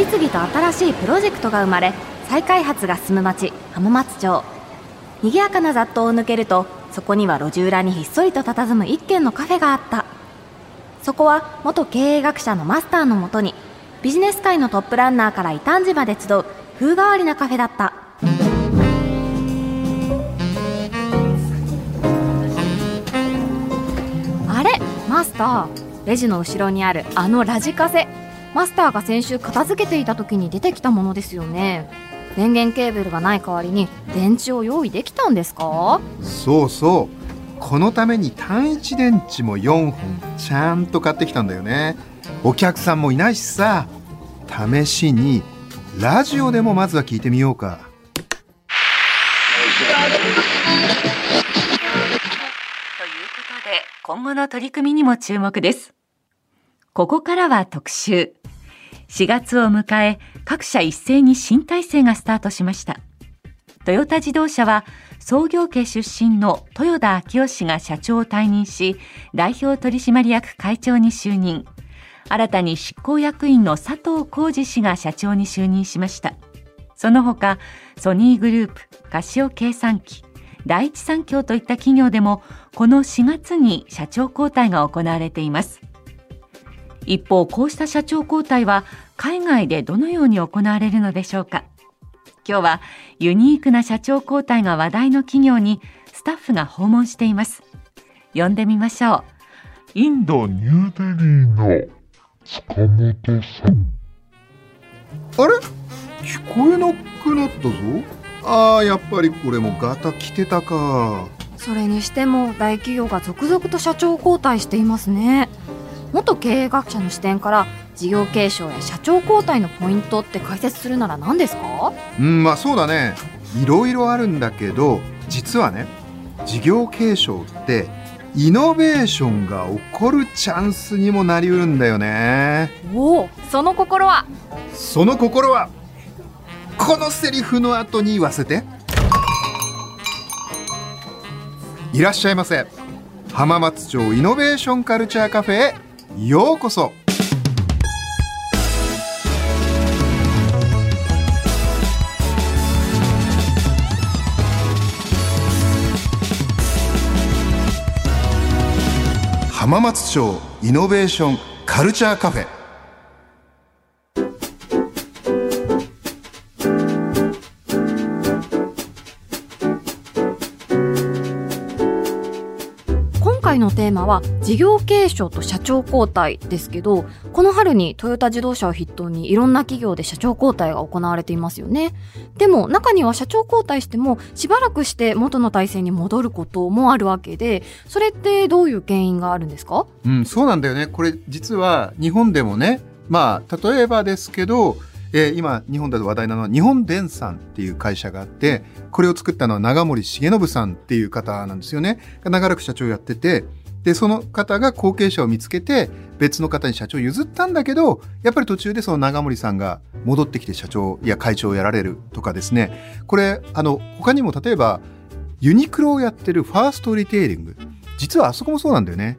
次々と新しいプロジェクトが生まれ再開発が進む町浜松町。賑やかな雑踏を抜けるとそこには路地裏にひっそりと佇む一軒のカフェがあった。そこは元経営学者のマスターのもとにビジネス界のトップランナーから異端児まで集う風変わりなカフェだった。あれマスター。レジの後ろにあるあのラジカセ。マスターが先週片付けていた時に出てきたものですよね。電源ケーブルがない代わりに電池を用意できたんですか？そうそう。このために単一電池も4本ちゃんと買ってきたんだよね。お客さんもいないしさ。試しにラジオでもまずは聞いてみようか。ということで今後の取り組みにも注目ですここからは特集。4月を迎え各社一斉に新体制がスタートしました。トヨタ自動車は創業家出身の豊田章男氏が社長を退任し代表取締役会長に就任。新たに執行役員の佐藤浩二氏が社長に就任しました。その他ソニーグループカシオ計算機第一三共といった企業でもこの4月に社長交代が行われています。一方こうした社長交代は海外でどのように行われるのでしょうか。今日はユニークな社長交代が話題の企業にスタッフが訪問しています。呼んでみましょう。インドニューデリーの塚本さん。あれ？聞こえなくなったぞ。あーやっぱりこれもガタ来てたか。それにしても大企業が続々と社長交代していますね元経営学者の視点から事業継承や社長交代のポイントって解説するなら何ですか？うんまあそうだね。いろいろあるんだけど実はね事業継承ってイノベーションが起こるチャンスにもなりうるんだよね。おおその心は？その心はこのセリフの後に言わせて。いらっしゃいませ。浜松町イノベーションカルチャーカフェへようこそ。浜松町イノベーションカルチャーカフェ。のテーマは事業継承と社長交代ですけどこの春にトヨタ自動車を筆頭にいろんな企業で社長交代が行われていますよねでも中には社長交代してもしばらくして元の体制に戻ることもあるわけでそれってどういう原因があるんですか？うん、そうなんだよね。これ実は日本でもね、まあ例えばですけど、えー今日本で話題なのは日本電産っていう会社があって、これを作ったのは長森重信さんっていう方なんですよね。長らく社長やってて、で、その方が後継者を見つけて、別の方に社長を譲ったんだけど、やっぱり途中でその長森さんが戻ってきて社長や会長をやられるとかですね。これ、あの、他にも例えば、ユニクロをやってるファーストリテイリング。実はあそこもそうなんだよね。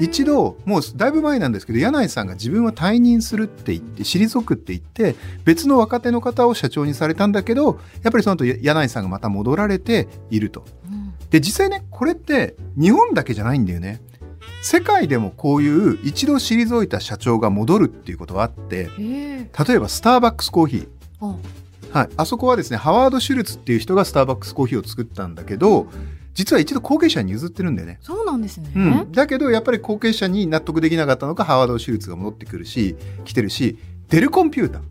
一度もうだいぶ前なんですけど柳井さんが自分は退任するって言って退くって言って別の若手の方を社長にされたんだけどやっぱりその後柳井さんがまた戻られていると。で実際ねこれって日本だけじゃないんだよね。世界でもこういう一度退いた社長が戻るっていうことはあってえ例えばスターバックスコーヒー。あ。はい、あそこはですねハワード・シュルツっていう人がスターバックスコーヒーを作ったんだけど実は一度後継者に譲ってるんだよね。そうなんですね、うん、だけどやっぱり後継者に納得できなかったのかハワード・シュルツが戻ってくるし来てるしデルコンピューター。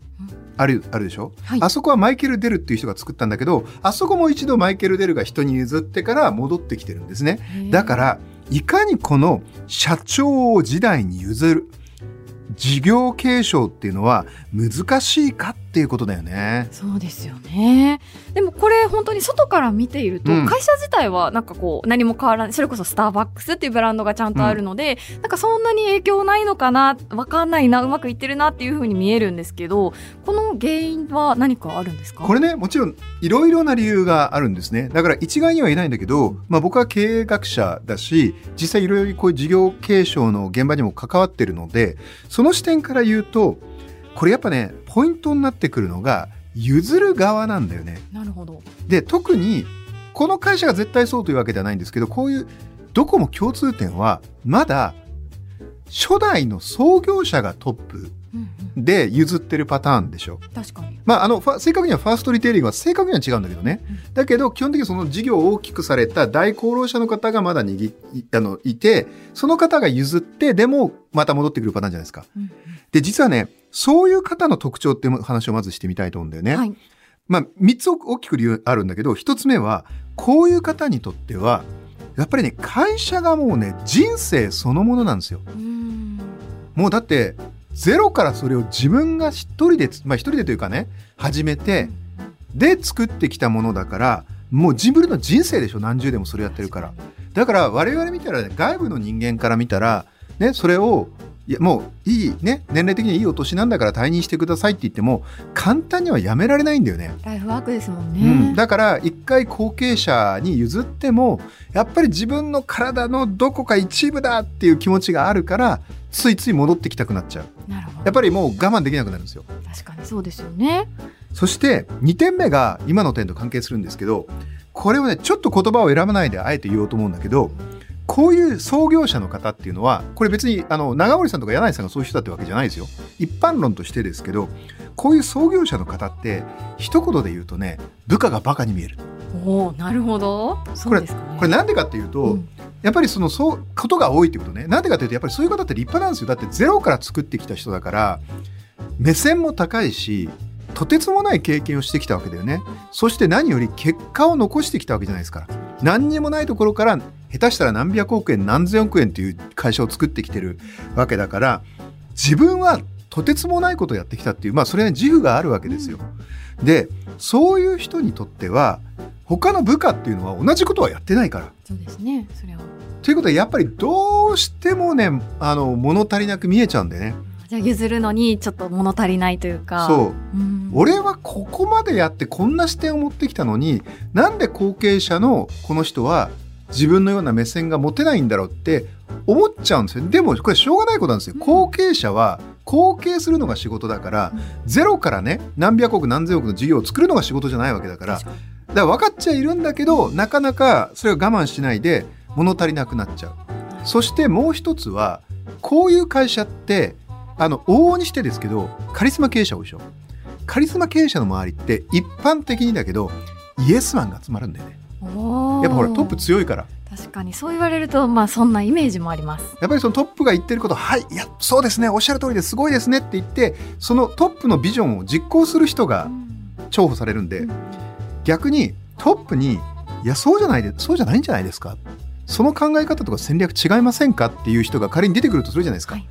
あるあるでしょ、はい。あそこはマイケル・デルっていう人が作ったんだけどあそこも一度マイケル・デルが人に譲ってから戻ってきてるんですね。だからいかにこの社長を時代に譲る事業継承っていうのは難しいかっていうことだよね。そうですよね。でもこれ本当に外から見ていると、うん。会社自体はなんかこう何も変わらない。それこそスターバックスっていうブランドがちゃんとあるので、なんかそんなに影響ないのかなわかんないなうまくいってるなっていうふうに見えるんですけどこの原因は何かあるんですか？これねもちろんいろいろな理由があるんですね。だから一概には言えないんだけど、まあ、僕は経営学者だし実際いろいろこういう事業継承の現場にも関わってるのでその視点から言うとこれやっぱねポイントになってくるのが譲る側なんだよね。なるほど。で特にこの会社が絶対そうというわけではないんですけどこういうどこも共通点はまだ初代の創業者がトップうんうん、で譲ってるパターンでしょ。確かに。まあ、あの正確にはファーストリテイリングは正確には違うんだけどね、だけど基本的にその事業を大きくされた大功労者の方がまだ握いあのいてその方が譲ってでもまた戻ってくるパターンじゃないですか。うんうんで実はねそういう方の特徴っていう話をまずしてみたいと思うんだよね。はい。まあ、3つ大きく理由あるんだけど1つ目はこういう方にとってはやっぱりね会社がもうね人生そのものなんですよ。もうだってゼロからそれを自分が一人でつまあ一人でというかね始めてで作ってきたものだからもう自分の人生でしょ何十年もそれやってるからだから我々見たらね外部の人間から見たらねそれをいやもういいね年齢的にいいお年なんだから退任してくださいって言っても簡単にはやめられないんだよね。ライフワークですもんうん、ね。だから一回後継者に譲ってもやっぱり自分の体のどこか一部だっていう気持ちがあるからついつい戻ってきたくなっちゃうなるほど。やっぱりもう我慢できなくなるんですよ確かにそうですよね。そして2点目が今の点と関係するんですけどこれをねちょっと言葉を選ばないであえて言おうと思うんだけどこういう創業者の方っていうのはこれ別にあの長森さんとか柳井さんがそういう人だってわけじゃないですよ。一般論としてですけどこういう創業者の方って一言で言うとね部下がバカに見える。おお、なるほど。そうですかね。これなんでかっていうと、うん。やっぱりそのそうことが多いってことね。なんでかというとやっぱりそういう方って立派なんですよ。だってゼロから作ってきた人だから目線も高いしとてつもない経験をしてきたわけだよね。そして何より結果を残してきたわけじゃないですか何にもないところから下手したら何百億円何千億円っていう会社を作ってきてるわけだから自分はとてつもないことをやってきたっていうまあそれは自負があるわけですよ。でそういう人にとっては他の部下っていうのは同じことはやってないから。そうですね。それは。ということはやっぱりどうしてもねあの物足りなく見えちゃうんでね。じゃあ譲るのにちょっと物足りないというか。そううん。俺はここまでやってこんな視点を持ってきたのになんで後継者のこの人は自分のような目線が持てないんだろうって思っちゃうんですよ。でもこれしょうがないことなんですよ。うん。後継者は後継するのが仕事だからゼロからね何百億何千億の事業を作るのが仕事じゃないわけだからだ確かから分かっちゃいるんだけどなかなかそれを我慢しないで物足りなくなっちゃう。そしてもう一つはこういう会社ってあの往々にしてですけどカリスマ経営者多いでしょ。カリスマ経営者の周りって一般的にだけどイエスマンが集まるんだよねやっぱほらトップ強いから。確かにそう言われるとまあそんなイメージもあります。やっぱりそのトップが言ってることはいいやそうですねおっしゃる通りですごいですねって言ってそのトップのビジョンを実行する人が重宝されるんで逆にトップにいやそうじゃないでそうじゃないんじゃないですか。その考え方とか戦略違いませんかっていう人が仮に出てくるとするじゃないですか、はい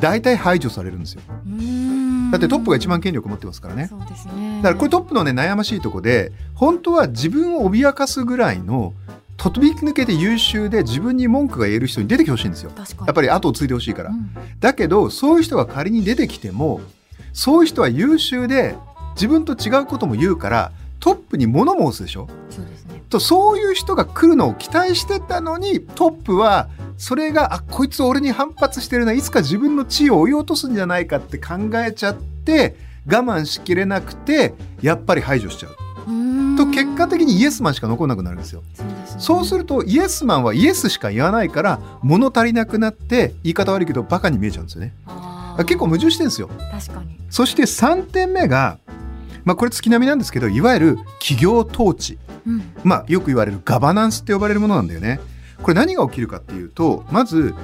大体排除されるんですよ。うん。だってトップが一番権力持ってますからね。そうですね。だからこれトップのね悩ましいとこで本当は自分を脅かすぐらいの飛び抜けて優秀で自分に文句が言える人に出てきてほしいんですよ。やっぱり後を継いでほしいから、うん。だけどそういう人が仮に出てきてもそういう人は優秀で自分と違うことも言うからトップに物申すでしょ。そうですね。とそういう人が来るのを期待してたのにトップはそれがあこいつ俺に反発してるないつか自分の地位を追い落とすんじゃないかって考えちゃって我慢しきれなくてやっぱり排除しちゃううんと結果的にイエスマンしか残んなくなるんですよ。そうですね。そうするとイエスマンはイエスしか言わないから物足りなくなって言い方悪いけどバカに見えちゃうんですよね。結構矛盾してるんですよ。確かに。そして3点目が、まあ、これ月並みなんですけどいわゆる企業統治、うんまあ、よく言われるガバナンスって呼ばれるものなんだよね。これ何が起きるかっていうとまず、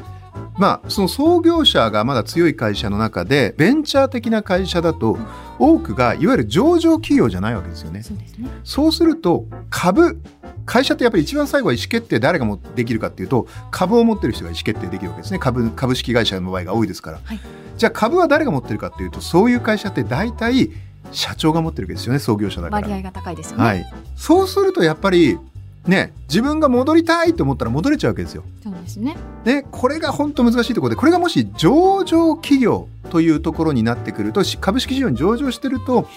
まあ、その創業者がまだ強い会社の中でベンチャー的な会社だと多くがいわゆる上場企業じゃないわけですよね。そうですね。そうすると株会社ってやっぱり一番最後は意思決定誰がもできるかっていうと株を持ってる人が意思決定できるわけですね株株式会社の場合が多いですから、はいじゃあ株は誰が持ってるかっていうとそういう会社って大体社長が持ってるわけですよね創業者だから割合が高いですよね。はい、そうするとやっぱりね自分が戻りたいと思ったら戻れちゃうわけですよ。そうですね。でこれが本当難しいところでこれがもし上場企業というところになってくるとし株式市場に上場してると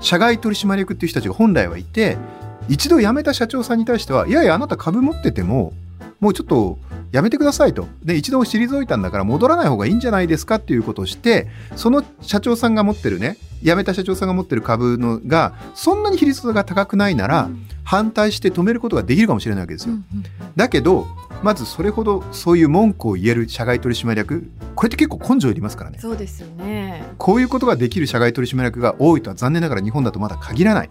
社外取締役っていう人たちが本来はいて一度辞めた社長さんに対してはいやいやあなた株持っててももうちょっとやめてくださいと。で、一度退いたんだから戻らない方がいいんじゃないですかっていうことをして、その社長さんが持ってるね、辞めた社長さんが持ってる株のが、そんなに比率が高くないなら、反対して止めることができるかもしれないわけですよ。だけど、まずそれほどそういう文句を言える社外取締役、これって結構根性いりますからね。そうですよね。こういうことができる社外取締役が多いとは残念ながら日本だとまだ限らない。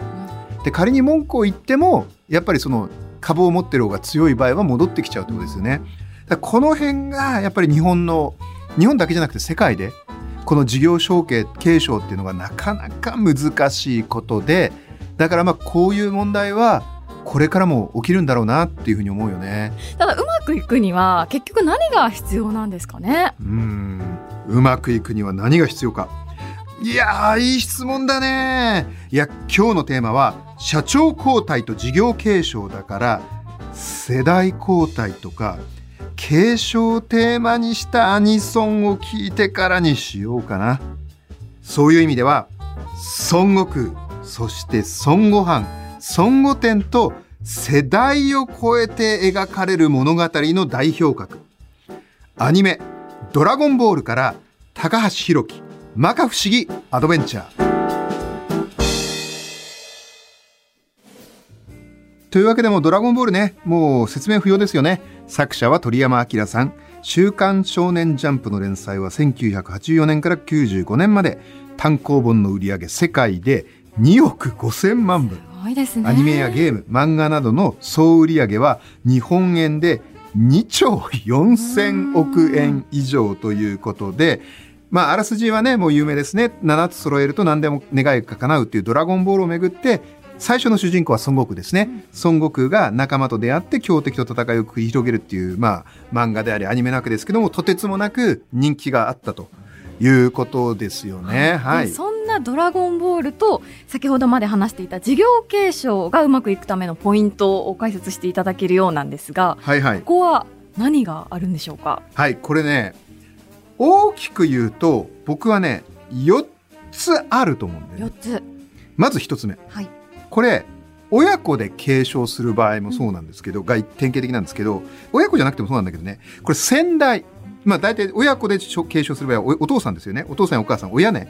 で仮に文句を言ってもやっぱりその株を持ってる方が強い場合は戻ってきちゃうってことですよね。だこの辺がやっぱり日本の日本だけじゃなくて世界でこの事業承継継承っていうのがなかなか難しいことでだからまあこういう問題はこれからも起きるんだろうなっていうふうに思うよね。ただうまくいくには結局何が必要なんですかね？うーんうまくいくには何が必要かいやーいい質問だね。いや今日のテーマは社長交代と事業継承だから世代交代とか継承をテーマにしたアニソンを聞いてからにしようかな。そういう意味では孫悟空そして孫悟飯孫悟天と世代を超えて描かれる物語の代表格。アニメ「ドラゴンボール」から高橋宏樹。摩訶不思議アドベンチャー。というわけでもドラゴンボールねもう説明不要ですよね。作者は鳥山明さん。週刊少年ジャンプの連載は1984年から95年まで。単行本の売り上げ世界で2億5000万部。すごいですね。アニメやゲーム、漫画などの総売上は日本円で2兆4000億円以上ということで、まあ、あらすじはね、もう有名ですね。7つ揃えると何でも願いが叶うっていうドラゴンボールをめぐって、最初の主人公は孫悟空ですね。孫悟空が仲間と出会って強敵と戦いを繰り広げるっていう、まあ、漫画でありアニメなわけですけども、とてつもなく人気があったということですよね。はい。そんなドラゴンボールと先ほどまで話していた事業継承がうまくいくためのポイントを解説していただけるようなんですが、はいはいこ。こは何があるんでしょうか？はい、これね、大きく言うと、僕はね、4つあると思うんだよね。四つ。まず1つ目。はい。これ、親子で継承する場合もそうなんですけど、が典型的なんですけど、親子じゃなくてもそうなんだけどね、これ先代、まあ大体親子で継承する場合はおお父さんですよね。お父さんやお母さん、親ね。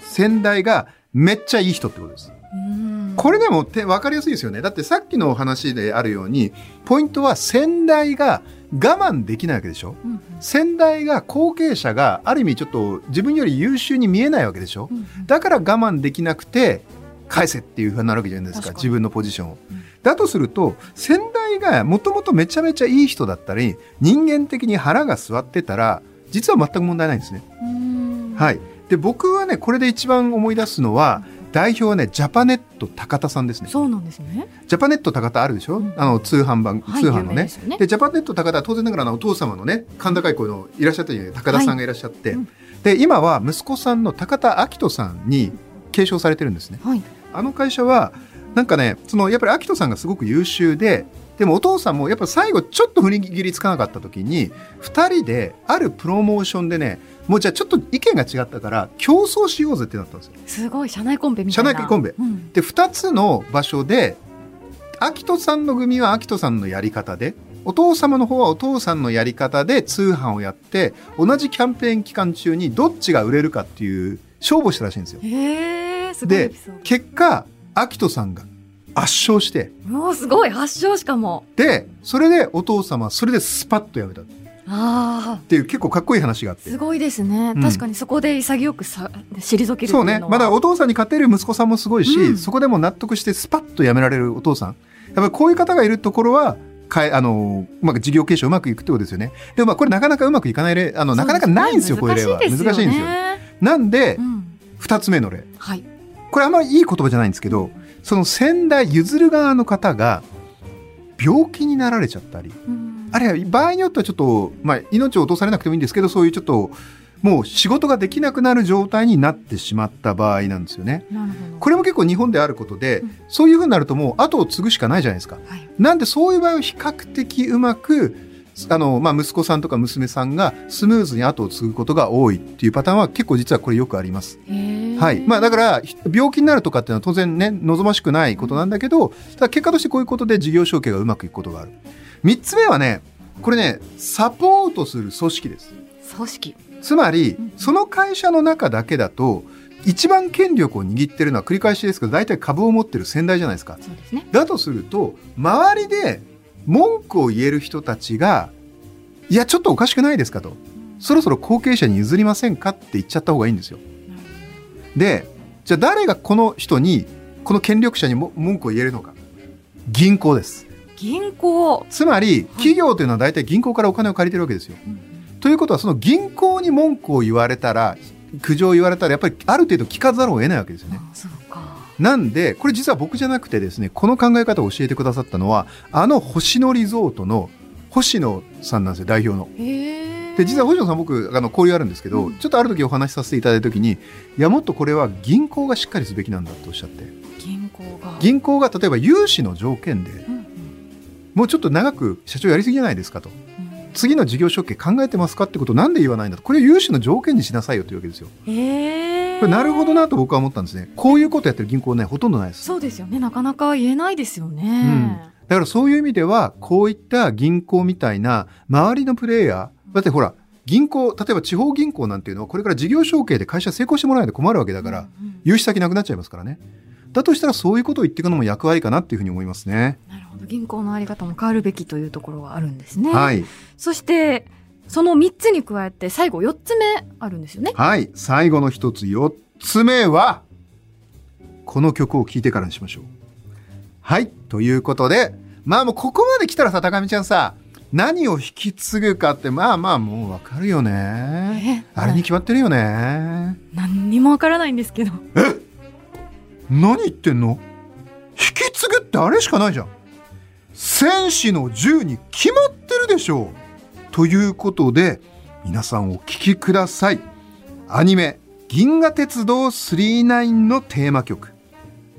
先代がめっちゃいい人ってことです。これでもて分かりやすいですよね。だってさっきの話であるように、ポイントは先代が我慢できないわけでしょ？うん先代が後継者がある意味ちょっと自分より優秀に見えないわけでしょ？だから我慢できなくて返せっていうふうになるわけじゃないですか自分のポジションを。うんだとすると先代がもともとめちゃめちゃいい人だったり人間的に腹が据わってたら実は全く問題ないんですね。うんはい、で僕はねこれで一番思い出すのは代表はねジャパネット高田さんですね。そうなんですね。ジャパネット高田あるでしょ、うん。あの通販版、はい通販のね。でね。でジャパネット高田は当然ながらお父様のね甲高い声のいらっしゃったように高田さんがいらっしゃって、はい。うん。で今は息子さんの高田明人さんに継承されてるんですね。はい。あの会社はなんかねそのやっぱり明人さんがすごく優秀ででもお父さんもやっぱ最後ちょっと踏ん切りつかなかった時に2人であるプロモーションでねもうじゃあちょっと意見が違ったから競争しようぜってなったんですよすごい社内コンペみたいな。社内コンペうんで2つの場所で秋人さんの組は秋人さんのやり方でお父様の方はお父さんのやり方で通販をやって同じキャンペーン期間中にどっちが売れるかっていう勝負をしたらしいんですよ。へえ、すごいエで。結果秋人さんが圧勝してもうすごい発祥しかも。でそれでお父様はそれでスパッとやめたっ。ていう結構かっこいい話があって。すごいですね、うん。確かにそこで潔くさ退けるそうね。まだお父さんに勝てる息子さんもすごいし、うん。そこでも納得してスパッとやめられるお父さん。やっぱりこういう方がいるところはかえあのうまく事業継承うまくいくってことですよね。でもまあこれなかなかうまくいかない例あのなかなかないんですよこういう例は。難しいんですよ。なんでうん2つ目の例。はい、これあんまりいい言葉じゃないんですけどその先代譲る側の方が病気になられちゃったりうんあるいは場合によってはちょっと、まあ、命を落とされなくてもいいんですけどそういうちょっともう仕事ができなくなる状態になってしまった場合なんですよね。これも結構日本であることで、うんそういうふうになるともう後を継ぐしかないじゃないですか。はいなんでそういう場合は比較的うまくあの、まあ、息子さんとか娘さんがスムーズに後を継ぐことが多いっていうパターンは結構実はこれよくあります。はい。まあだから、ひ病気になるとかっていうのは当然ね、望ましくないことなんだけど、ただ結果としてこういうことで事業承継がうまくいくことがある。三つ目はね、これねサポートする組織です。組織。つまりうん。その会社の中だけだと一番権力を握ってるのは繰り返しですけど大体株を持ってる先代じゃないですか。そうですね。だとすると周りで文句を言える人たちがいやちょっとおかしくないですかと。そろそろ後継者に譲りませんかって言っちゃった方がいいんですよ。でじゃあ誰がこの人にこの権力者にも文句を言えるのか。銀行です銀行。つまり企業というのは大体銀行からお金を借りてるわけですよということはその銀行に文句を言われたら苦情を言われたらやっぱりある程度聞かざるを得ないわけですよねあそうか。なんでこれ実は僕じゃなくてですねこの考え方を教えてくださったのはあの星野リゾートの星野さんなんですよ代表の。で実は星野さん僕あの交流あるんですけど、ちょっとある時お話しさせていただいた時にいやもっとこれは銀行がしっかりすべきなんだとおっしゃって銀行が。銀行が例えば融資の条件でうんうんもうちょっと長く社長やりすぎじゃないですかとうん次の事業承継考えてますかってことをなんで言わないんだとこれを融資の条件にしなさいよというわけですよへえ。これなるほどなと僕は思ったんですねこういうことやってる銀行ねほとんどないですそうですよね。なかなか言えないですよね。だからそういう意味ではこういった銀行みたいな周りのプレイヤーだってほら銀行例えば地方銀行なんていうのはこれから事業承継で会社成功してもらわないと困るわけだから、うんうん融資先なくなっちゃいますからねだとしたらそういうことを言っていくのも役割かなっていうふうに思いますね。銀行のあり方も変わるべきというところがあるんですね。はい。そして、その3つに加えて最後4つ目あるんですよね。はい。最後の一つ4つ目はこの曲を聴いてからにしましょう。はい。ということでまあもうここまで来たらさ高見ちゃんさ何を引き継ぐかってまあまあもうわかるよね。え？あれに決まってるよね。何にもわからないんですけど。何言ってんの？引き継ぐってあれしかないじゃん戦士の銃に決まってるでしょう。ということで皆さんお聴きください。アニメ「銀河鉄道999」のテーマ曲。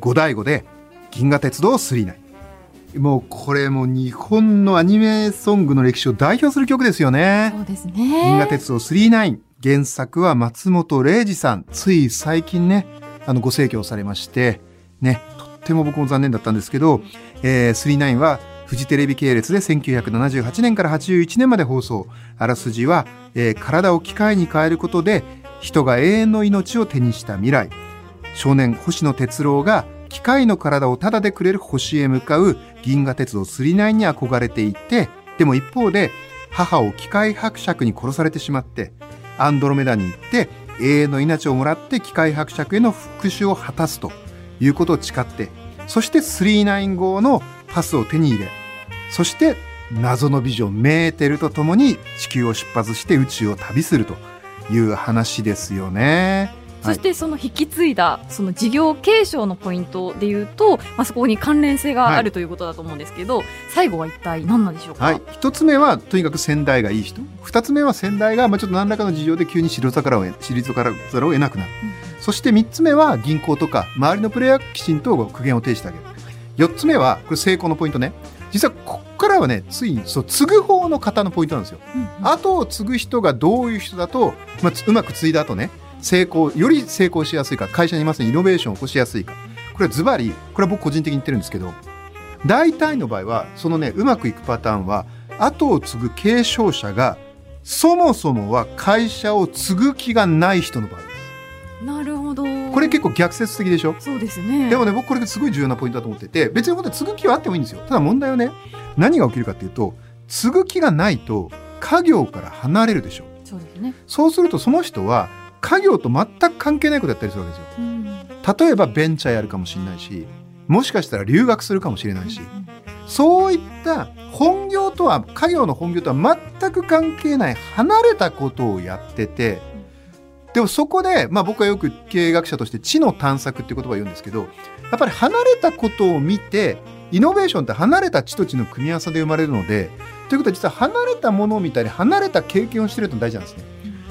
五醍醐で「銀河鉄道999」もうこれも日本のアニメソングの歴史を代表する曲ですよね。そうですね。銀河鉄道999原作は松本零士さん。つい最近ねあのご逝去されましてねとっても僕も残念だったんですけど、えー、39はフジテレビ系列で1978年から81年まで放送。あらすじは、えー体を機械に変えることで人が永遠の命を手にした未来。少年星野哲郎が機械の体をタダでくれる星へ向かう銀河鉄道999に憧れていてでも一方で母を機械伯爵に殺されてしまってアンドロメダに行って永遠の命をもらって機械伯爵への復讐を果たすということを誓ってそして39号のパスを手に入れそして謎の美女メーテルと共に地球を出発して宇宙を旅するという話ですよね。そしてその引き継いだその事業継承のポイントでいうと、まあ、そこに関連性があるということだと思うんですけど、最後は一体何なんでしょうか、はい、一つ目はとにかく先代がいい人。二つ目は先代がまあちょっと何らかの事情で急に退かを得退かざるを得なくなる、そして三つ目は銀行とか周りのプレイヤーがきちんと苦言を呈してあげる四つ目はこれ成功のポイントね。実はここからはねついにそう継ぐ方の方のポイントなんですよ。うんうん。後を継ぐ人がどういう人だと、まあ、つうまく継いだ後ね成功より成功しやすいか会社にいますねイノベーションを起こしやすいか。これはズバリこれは僕個人的に言ってるんですけど大体の場合はそのねうまくいくパターンは後を継ぐ継承者がそもそもは会社を継ぐ気がない人の場合なるほど。これ結構逆説的でしょ？そうですね。でもね僕これがすごい重要なポイントだと思ってて別に本当に継ぐ気はあってもいいんですよ。ただ問題はね何が起きるかっていうと継ぐ気がないと家業から離れるでしょ。そうですね、そうするとその人は家業と全く関係ないことやったりするわけですよ。うん。例えばベンチャーやるかもしれないしもしかしたら留学するかもしれないし。そういった本業とは家業の本業とは全く関係ない離れたことをやっててでもそこで、まあ、僕はよく経営学者として知の探索っていう言葉を言うんですけどやっぱり離れたことを見てイノベーションって離れた知と知の組み合わせで生まれるのでということは実は離れたものを見たり離れた経験をしてるの大事なんですね。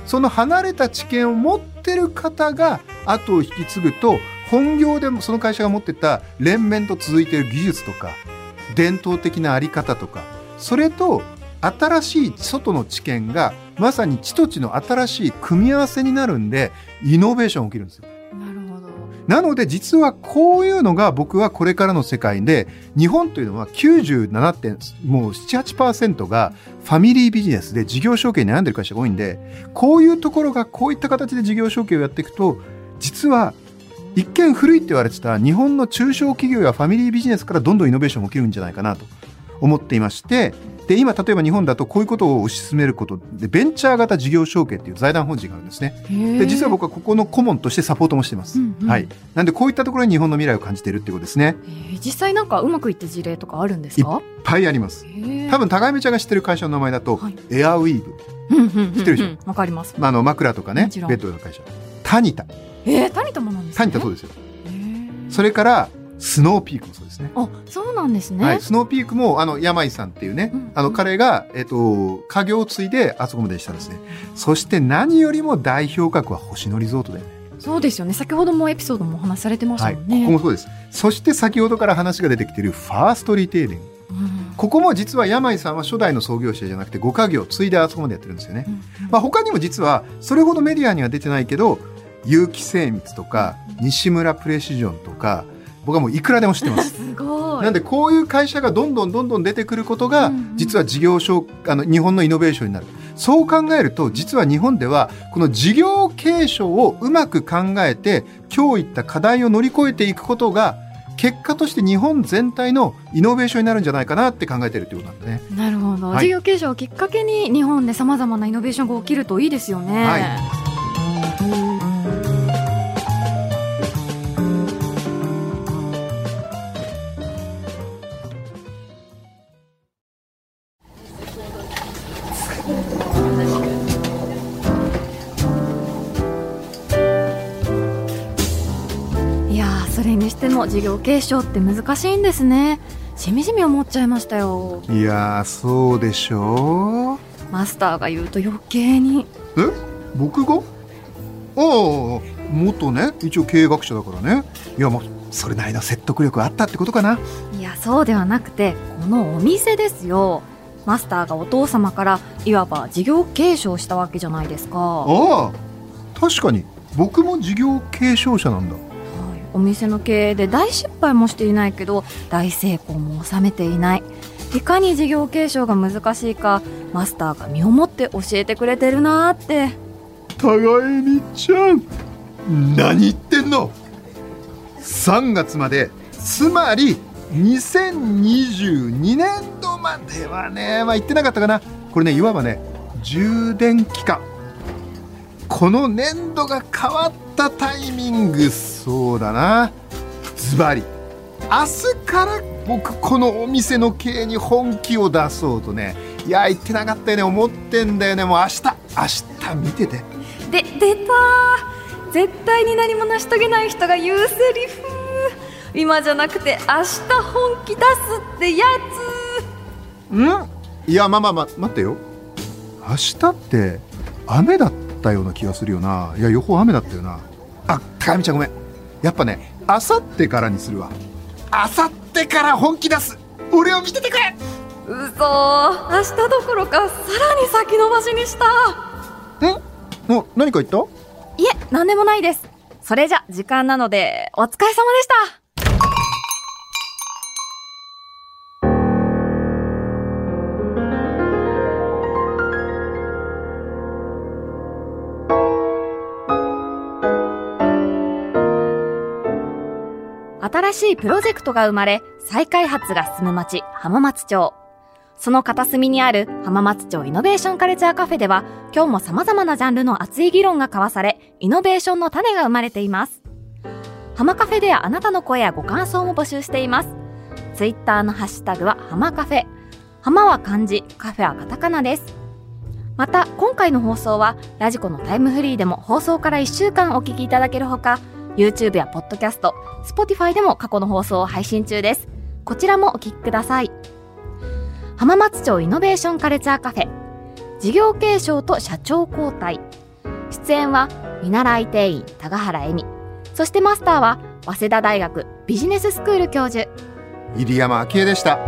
その離れた知見を持ってる方が後を引き継ぐと本業でもその会社が持ってた連綿と続いている技術とか伝統的なあり方とかそれと新しい外の知見がまさに知と知の新しい組み合わせになるんでイノベーション起きるんですよ。なるほどなので実はこういうのが僕はこれからの世界で日本というのは97点もう78%がファミリービジネスで事業承継に悩んでる会社が多いんでこういうところがこういった形で事業承継をやっていくと実は一見古いって言われてた日本の中小企業やファミリービジネスからどんどんイノベーションが起きるんじゃないかなと思っていましてで今例えば日本だとこういうことを推し進めることでベンチャー型事業承継っていう財団法人があるんですね。で実は僕はここの顧問としてサポートもしています、うんうん。はい。なんでこういったところに日本の未来を感じているってことですね。えー実際なんかうまくいった事例とかあるんですか？いっぱいあります。多分高見ちゃんが知ってる会社の名前だと、はい。エアウィーブ、知知ってるでしょ？わかります。まあ、あの枕とかねベッドの会社。タニタ。えー、タニタもなんですね。タニタそうですよ。それからスノーピークもそうですね。あそうなんですね、はい、スノーピークもあの山井さんっていうね、うん。あの彼が、えっと家業を継いであそこまでしたんですね。そして何よりも代表格は星野リゾートだよね。そうですよね。先ほどもエピソードもお話しされてましたはい、もんね、ここもそうです。そして先ほどから話が出てきているファーストリテイリング。うん。ここも実は山井さんは初代の創業者じゃなくて5家業を継いであそこまでやってるんですよね、うんまあ、他にも実はそれほどメディアには出てないけど結城精密とか西村プレシジョンとか僕はもういくらでも知ってます。すなんでこういう会社がどんどんどんどん出てくることがうんうん。実は事業所あの日本のイノベーションになる。そう考えると実は日本ではこの事業継承をうまく考えて今日言った課題を乗り越えていくことが結果として日本全体のイノベーションになるんじゃないかなって考えてるっていうことなんだね。なるほど、はい。事業継承をきっかけに日本でさまざまなイノベーションが起きるといいですよね、はいいやーそれにしても事業継承って難しいんですね。しみじみ思っちゃいましたよ。いやーそうでしょう。マスターが言うと余計に。え？僕が？ああ元ね一応経営学者だからね。いやまあそれなりの説得力あったってことかな。いやそうではなくてこのお店ですよマスターがお父様からいわば事業継承したわけじゃないですか、はああ確かに。僕も事業継承者なんだ。い、お店の経営で大失敗もしていないけど大成功も収めていない。いかに事業継承が難しいかマスターが身をもって教えてくれてるなーって。互いにちゃん何言ってんの？3月までつまり2022年度まではねまあ言ってなかったかな。これねいわばね充電期間この年度が変わったタイミング。そうだな。ズバリ。明日から僕このお店の経営に本気を出そうとねいや言ってなかったよね。思ってんだよね。もう明日。明日見てて。で出た絶対に何も成し遂げない人が言うセリフ。今じゃなくて明日本気出すってやん？いやまあまあまあ待ってよ。明日って雨だったような気がするよな。いや予報雨だったよな。あ高見ちゃんごめん。やっぱね明後日からにするわ。明後日から本気出す。俺を見ててくれ。つ嘘。明日どころかさらに先延ばしにした。んお何か言った？いえ何でもないです。それじゃ時間なのでお疲れ様でした新しいプロジェクトが生まれ、再開発が進む町、浜松町。その片隅にある浜松町イノベーションカルチャーカフェでは、今日も様々なジャンルの熱い議論が交わされ、イノベーションの種が生まれています。浜カフェではあなたの声やご感想も募集しています。ツイッターのハッシュタグは浜カフェ。浜は漢字、カフェはカタカナです。また、今回の放送は、ラジコのタイムフリーでも放送から1週間お聞きいただけるほか、YouTube や Podcast、Spotify でも過去の放送を配信中です。こちらもお聞きください。浜松町イノベーションカルチャーカフェ。事業継承と社長交代。出演は、見習い店員、高原恵美。そしてマスターは、早稲田大学ビジネススクール教授。入山昭恵でした